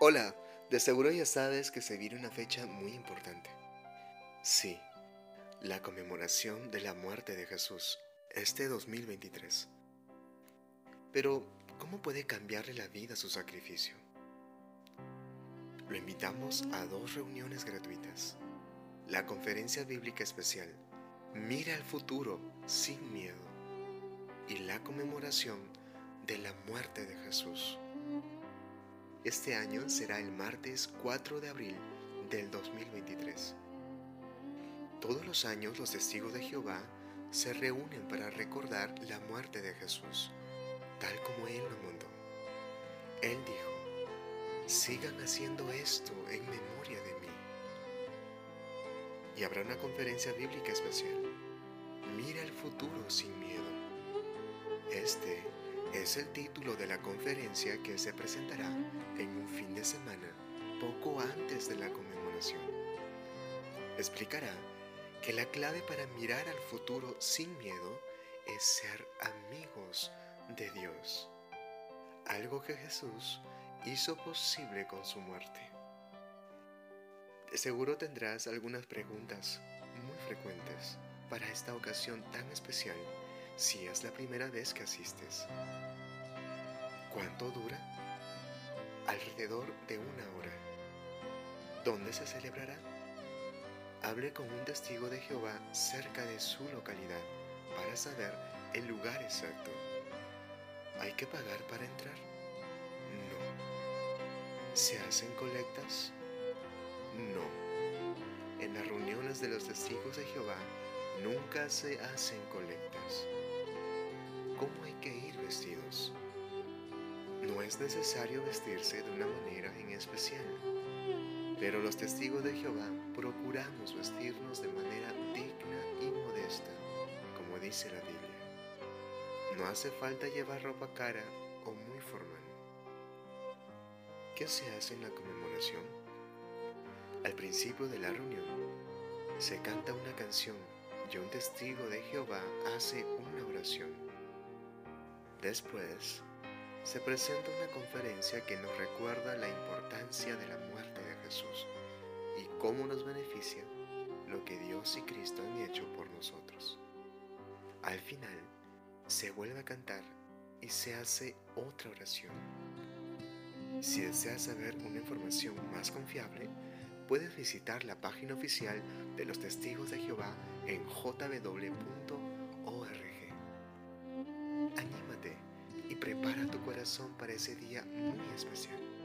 Hola, de seguro ya sabes que se viene una fecha muy importante. Sí, la conmemoración de la muerte de Jesús, este 2023. Pero, ¿cómo puede cambiarle la vida su sacrificio? Lo invitamos a dos reuniones gratuitas. La conferencia bíblica especial, Mira al futuro sin miedo, y la conmemoración de la muerte de Jesús. Este año será el martes 4 de abril del 2023. Todos los años los testigos de Jehová se reúnen para recordar la muerte de Jesús, tal como Él lo mandó. Él dijo, sigan haciendo esto en memoria de mí. Y habrá una conferencia bíblica especial. Mira el futuro sin miedo. Este es el título de la conferencia que se presentará en un fin de semana poco antes de la conmemoración. Explicará que la clave para mirar al futuro sin miedo es ser amigos de Dios, algo que Jesús hizo posible con su muerte. Seguro tendrás algunas preguntas muy frecuentes para esta ocasión tan especial si es la primera vez que asistes. ¿Cuánto dura? Alrededor de una hora. ¿Dónde se celebrará? Hable con un testigo de Jehová cerca de su localidad para saber el lugar exacto. ¿Hay que pagar para entrar? No. ¿Se hacen colectas? No. En las reuniones de los testigos de Jehová nunca se hacen colectas cómo hay que ir vestidos. No es necesario vestirse de una manera en especial, pero los testigos de Jehová procuramos vestirnos de manera digna y modesta, como dice la Biblia. No hace falta llevar ropa cara o muy formal. ¿Qué se hace en la conmemoración? Al principio de la reunión, se canta una canción y un testigo de Jehová hace una oración. Después, se presenta una conferencia que nos recuerda la importancia de la muerte de Jesús y cómo nos beneficia lo que Dios y Cristo han hecho por nosotros. Al final, se vuelve a cantar y se hace otra oración. Si deseas saber una información más confiable, puedes visitar la página oficial de los Testigos de Jehová en jw.org. para ese día muy especial.